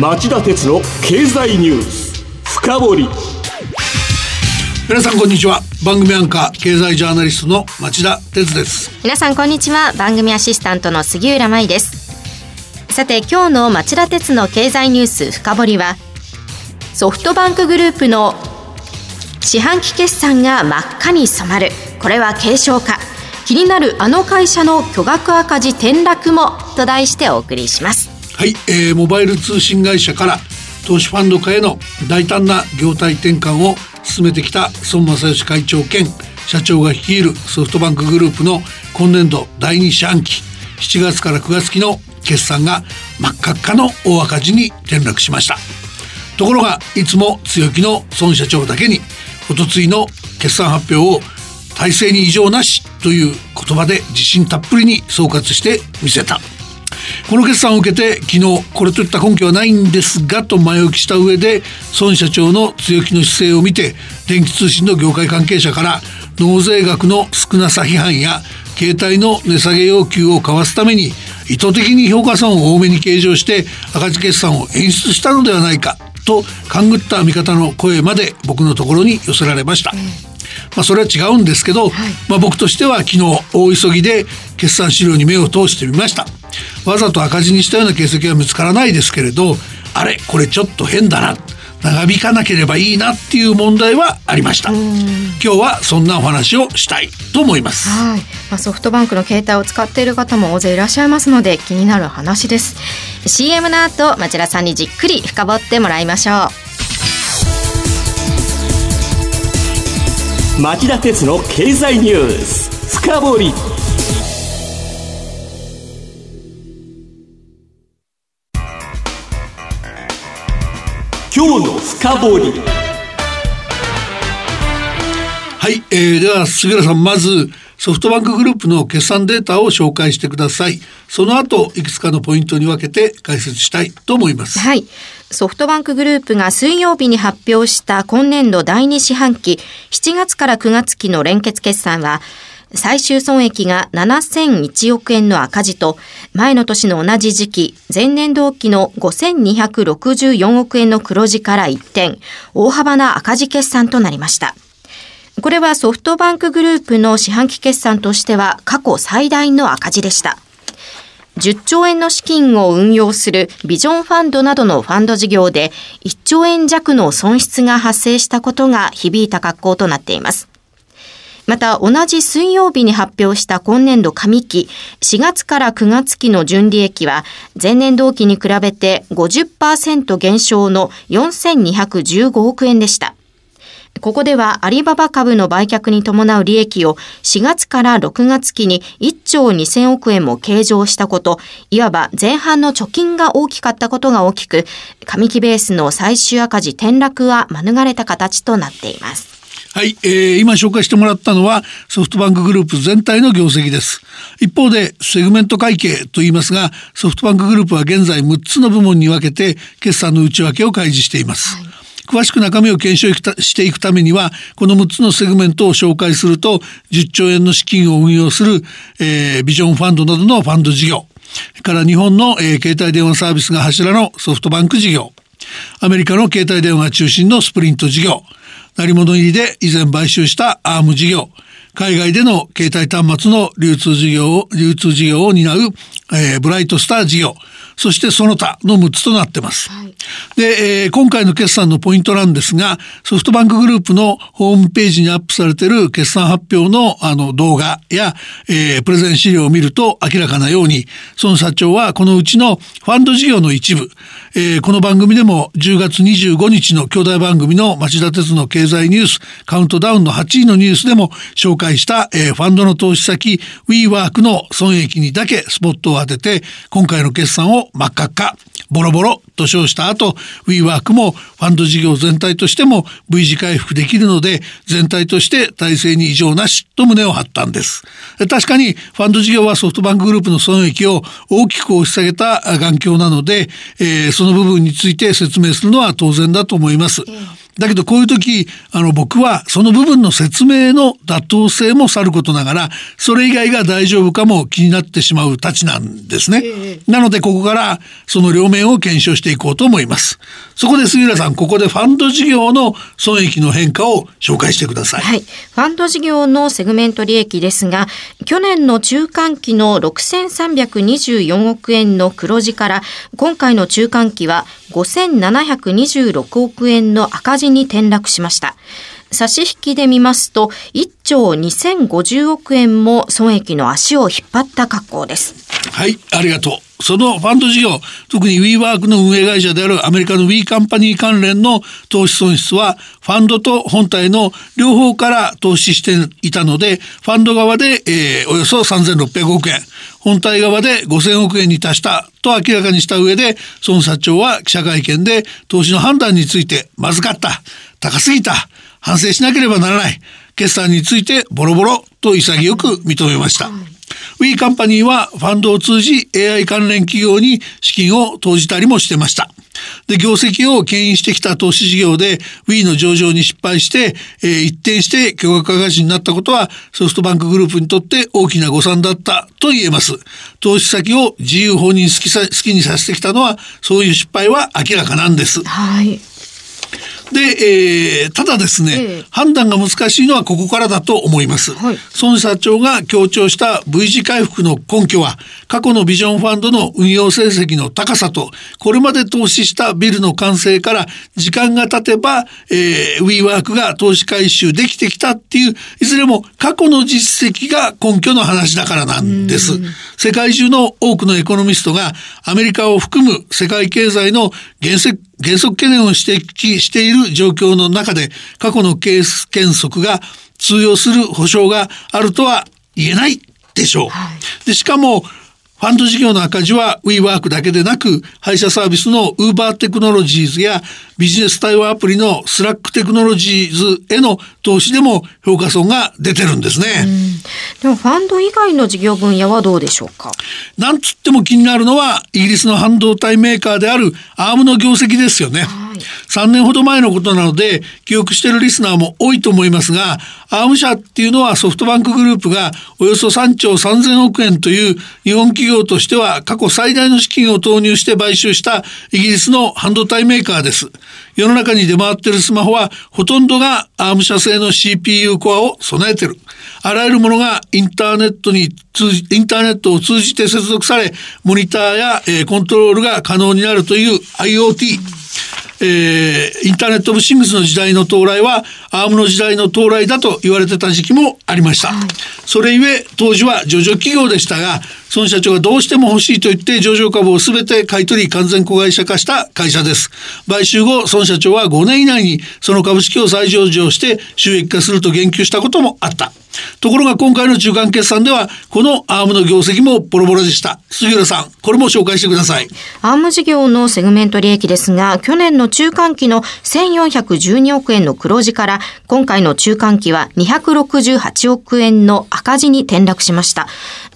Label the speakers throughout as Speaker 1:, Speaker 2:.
Speaker 1: 町田鉄の経済ニュース深掘り。
Speaker 2: 皆さんこんにちは。番組アンカー経済ジャーナリストの町田鉄です。
Speaker 3: 皆さんこんにちは。番組アシスタントの杉浦舞です。さて今日の町田鉄の経済ニュース深掘りはソフトバンクグループの四半期決算が真っ赤に染まる。これは継承か。気になるあの会社の巨額赤字転落もと題してお送りします
Speaker 2: はい、えー、モバイル通信会社から投資ファンド化への大胆な業態転換を進めてきた孫正義会長兼社長が率いるソフトバンクグループの今年度第2四半期7月から9月期の決算が真っ赤っかの大赤字に転落しました。ところがいつも強気の孫社長だけにおとついの決算発表を体制に異常なしという言葉で自信たっぷりに総括してみせた。この決算を受けて昨日これといった根拠はないんですがと前置きした上で孫社長の強気の姿勢を見て電気通信の業界関係者から納税額の少なさ批判や携帯の値下げ要求を交わすために意図的に評価損を多めに計上して赤字決算を演出したのではないかと勘ぐった見方の声まで僕のところに寄せられました。まあ、それは違うんですけど、はい、まあ、僕としては昨日大急ぎで決算資料に目を通してみましたわざと赤字にしたような形跡は見つからないですけれどあれこれちょっと変だな。長引かなければいいなっていう問題はありました。今日はそんなお話をしたいと思います、
Speaker 3: はい。まあ、ソフトバンクの携帯を使っている方も大勢いらっしゃいますので気になる話です。CM の後町田さんにじっくり深掘ってもらいましょ
Speaker 1: う。町田鉄の経済ニュース。深掘今日の深掘り。
Speaker 2: はい、えー、では杉浦さんまずソフトバンクグループの決算データを紹介してください。その後いくつかのポイントに分けて解説したいと思います。
Speaker 3: はい。ソフトバンクグループが水曜日に発表した今年度第2四半期7月から9月期の連結決算は最終損益が7001億円の赤字と、前の年の同じ時期、前年同期の5264億円の黒字から一転、大幅な赤字決算となりました。これはソフトバンクグループの四半期決算としては過去最大の赤字でした。10兆円の資金を運用するビジョンファンドなどのファンド事業で1兆円弱の損失が発生したことが響いた格好となっています。また同じ水曜日に発表した今年度上期4月から9月期の純利益は前年同期に比べて50%減少の4215億円でした。ここではアリババ株の売却に伴う利益を4月から6月期に1兆2000億円も計上したこと、いわば前半の貯金が大きかったことが大きく、上期ベースの最終赤字転落は免れた形となっています。
Speaker 2: はい、えー、今紹介してもらったのはソフトバンクグループ全体の業績です。一方でセグメント会計と言いますが、ソフトバンクグループは現在6つの部門に分けて決算の内訳を開示しています。はい詳しく中身を検証していくためには、この6つのセグメントを紹介すると、10兆円の資金を運用する、えー、ビジョンファンドなどのファンド事業、から日本の、えー、携帯電話サービスが柱のソフトバンク事業、アメリカの携帯電話中心のスプリント事業、鳴り物入りで以前買収したアーム事業、海外での携帯端末の流通事業を、流通事業を担う、えー、ブライトスター事業、そしてその他の6つとなってます。はい、で、えー、今回の決算のポイントなんですが、ソフトバンクグループのホームページにアップされている決算発表のあの動画や、えー、プレゼン資料を見ると明らかなように、孫社長はこのうちのファンド事業の一部、えー、この番組でも10月25日の兄弟番組の町田鉄の経済ニュースカウントダウンの8位のニュースでも紹介した、えー、ファンドの投資先 WeWork の損益にだけスポットを当てて今回の決算を真っ赤っかボロボロと称した後 WeWork もファンド事業全体としても V 字回復できるので全体として体制に異常なしと胸を張ったんです。確かにファンド事業はソフトバンクグループの損益を大きく押し下げた眼鏡なので、えー、その部分について説明するのは当然だと思います。だけどこういう時あの僕はその部分の説明の妥当性もさることながらそれ以外が大丈夫かも気になってしまうたちなんですね。なのでここからその両面を検証していこうと思います。そこで杉浦さんここでファンド事業の損益の変化を紹介してください。
Speaker 3: はい。ファンド事業のセグメント利益ですが去年の中間期の6324億円の黒字から今回の中間期は5726億円の赤字に転落しました。差し引きで見ますと、1兆2050億円も損益の足を引っ張った格好です。
Speaker 2: はい、ありがとう。そのファンド事業、特に WeWork の運営会社であるアメリカの We カンパニー関連の投資損失は、ファンドと本体の両方から投資していたので、ファンド側で、えー、およそ3600億円、本体側で5000億円に達したと明らかにした上で、孫社長は記者会見で投資の判断について、まずかった、高すぎた、反省しなければならない、決算についてボロボロと潔く認めました。We カンパニーはファンドを通じ AI 関連企業に資金を投じたりもしてました。で、業績を牽引してきた投資事業で We の上場に失敗して、えー、一転して巨額化会社になったことはソフトバンクグループにとって大きな誤算だったと言えます。投資先を自由放任好きさ好きにさせてきたのはそういう失敗は明らかなんです。
Speaker 3: はい。
Speaker 2: で、えー、ただですね、えー、判断が難しいのはここからだと思います。はい、孫社長が強調した V 字回復の根拠は、過去のビジョンファンドの運用成績の高さと、これまで投資したビルの完成から時間が経てば、えー、WeWork が投資回収できてきたっていう、いずれも過去の実績が根拠の話だからなんです。世界中の多くのエコノミストがアメリカを含む世界経済の原則原則懸念を指摘している状況の中で過去のケース原則が通用する保証があるとは言えないでしょう。はい、でしかもファンド事業の赤字は WeWork だけでなく、配車サービスの Uber テクノロジーズやビジネス対話アプリの Slack テクノロジーズへの投資でも評価損が出てるんですね。
Speaker 3: でもファンド以外の事業分野はどうでしょうか？
Speaker 2: なんつっても気になるのは、イギリスの半導体メーカーであるアームの業績ですよね。3年ほど前のことなので、記憶してるリスナーも多いと思いますが、アーム社っていうのはソフトバンクグループがおよそ3兆3000億円という日本企業としては過去最大の資金を投入して買収したイギリスの半導体メーカーです。世の中に出回ってるスマホはほとんどがアーム社製の CPU コアを備えてる。あらゆるものがインターネットに通じ、インターネットを通じて接続され、モニターや、え、コントロールが可能になるという IoT。えー、インターネット・オブ・シングスの時代の到来はアームの時代の到来だと言われてた時期もありました。はい、それゆえ当時は上場企業でしたが孫社長がどうしても欲しいと言って上場株を全て買い取り完全子会社化した会社です。買収後孫社長は5年以内にその株式を再上場して収益化すると言及したこともあった。ところが今回の中間決算ではこのアームの業績もボロボロでした杉浦さんこれも紹介してください
Speaker 3: アーム事業のセグメント利益ですが去年の中間期の1412億円の黒字から今回の中間期は268億円の赤字に転落しました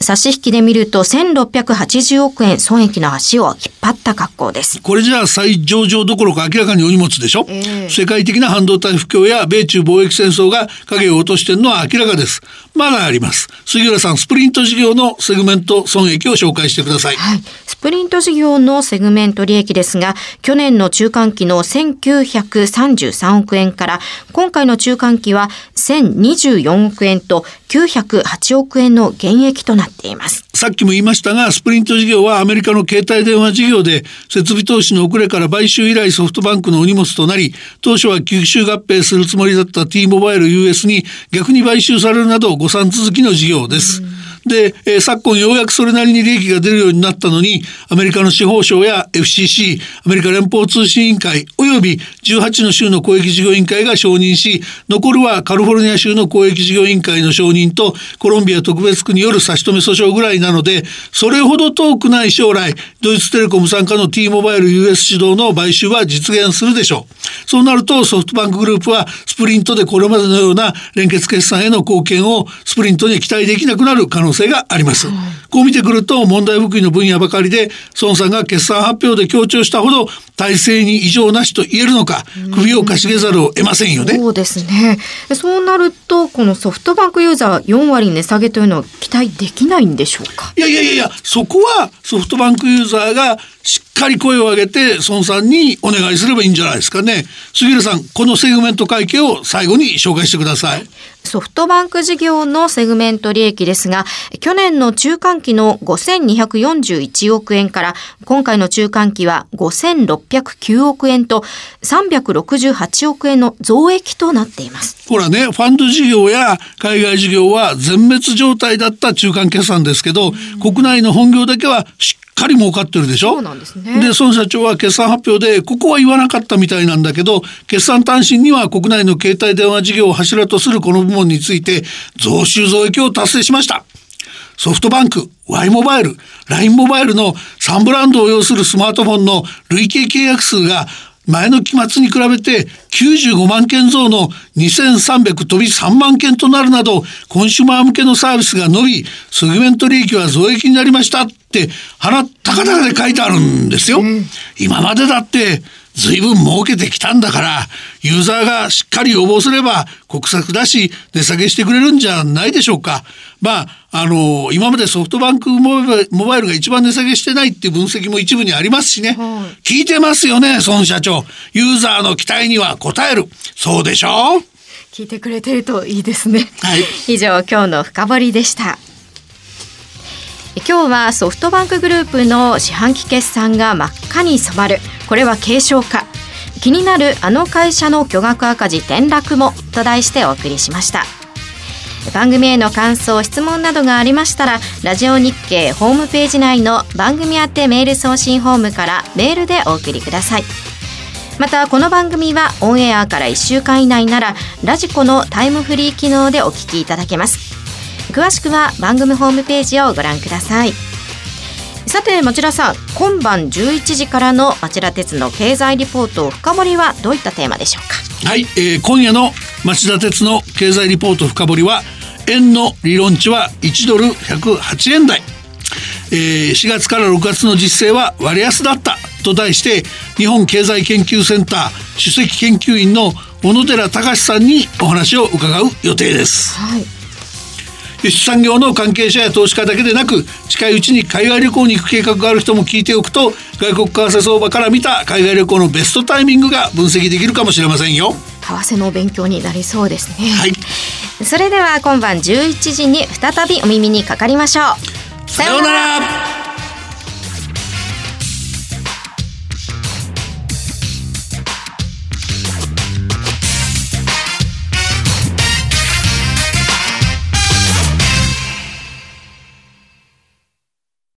Speaker 3: 差し引きで見ると1680億円損益の足を引っ張った格好です
Speaker 2: これじゃあ再上場どころか明らかにお荷物でしょ、えー、世界的な半導体不況や米中貿易戦争が影を落としているのは明らかです。まだあります。杉浦さん、スプリント事業のセグメント損益を紹介してください。
Speaker 3: はい。スプリント事業のセグメント利益ですが、去年の中間期の1933億円から、今回の中間期は1024億円と908億円の減益となっています。
Speaker 2: さっきも言いましたが、スプリント事業はアメリカの携帯電話事業で、設備投資の遅れから買収以来ソフトバンクのお荷物となり、当初は吸収合併するつもりだった T モバイル US に逆に買収されるなど誤算続きの事業です。で、えー、昨今ようやくそれなりに利益が出るようになったのに、アメリカの司法省や FCC、アメリカ連邦通信委員会、及び18の州の公益事業委員会が承認し、残るはカリフォルニア州の公益事業委員会の承認と、コロンビア特別区による差し止め訴訟ぐらいなので、それほど遠くない将来、ドイツテレコム参加の T モバイル US 主導の買収は実現するでしょう。そうなると、ソフトバンクグループは、スプリントでこれまでのような連結決算への貢献をスプリントに期待できなくなる可能性能性があります。こう見てくると問題含意の分野ばかりで孫さんが決算発表で強調したほど体制に異常なしと言えるのか首をかしげざるを得ませんよね。
Speaker 3: そうですね。そうなるとこのソフトバンクユーザー4割値下げというのは期待できないんでしょうか？
Speaker 2: いやいやいやそこはソフトバンクユーザーがしっかり声を上げて孫さんにお願いすればいいんじゃないですかね。杉浦さんこのセグメント会計を最後に紹介してください。
Speaker 3: ソフトバンク事業のセグメント利益ですが、去年の中間期の5241億円から、今回の中間期は5609億円と、368億円の増益となっています。
Speaker 2: ほらね、ファンド事業や海外事業は全滅状態だった中間決算ですけど、国内の本業だけはしっかり儲かってるでしょ？そうなんですね。で、孫社長は決算発表で、ここは言わなかったみたいなんだけど、決算単身には国内の携帯電話事業を柱とするこの部門について、増収増益を達成しました。ソフトバンク、Y モバイル、LINE モバイルの3ブランドを要するスマートフォンの累計契約数が前の期末に比べて95万件増の2300飛び3万件となるなど、コンシュマー向けのサービスが伸び、セグメント利益は増益になりましたって腹高々で書いてあるんですよ。今までだって随分儲けてきたんだから、ユーザーがしっかり予防すれば国策だし値下げしてくれるんじゃないでしょうか。まあ、あの、今までソフトバンクモバイルが一番値下げしてないっていう分析も一部にありますしね。はい、聞いてますよね、孫社長。ユーザーの期待には応える。そうでしょう？
Speaker 3: 聞いてくれてるといいですね。はい。以上、今日の深掘りでした。今日はソフトバンクグループの四半期決算が真っ赤に染まるこれは軽症か気になるあの会社の巨額赤字転落もと題してお送りしました番組への感想質問などがありましたらラジオ日経ホームページ内の番組宛てメール送信ホームからメールでお送りください。またこの番組はオンエアから1週間以内ならラジコのタイムフリー機能でお聞きいただけます。詳しくは番組ホームページをご覧ください。さて町田さん今晩11時からの町田鉄の経済リポート深掘りはどういったテーマでしょう
Speaker 2: か？はい、えー、今夜の町田鉄の経済リポート深掘りは円の理論値は1ドル108円台。えー、4月から6月の実勢は割安だった。と題して日本経済研究センター首席研究員の小野寺隆さんにお話を伺う予定です。はい。輸出産業の関係者や投資家だけでなく近いうちに海外旅行に行く計画がある人も聞いておくと外国為替相場から見た海外旅行のベストタイミングが分析できるかもしれませんよ。
Speaker 3: 為替の勉強になりそうですね。はい。それでは今晩11時に再びお耳にかかりましょう。
Speaker 2: さようなら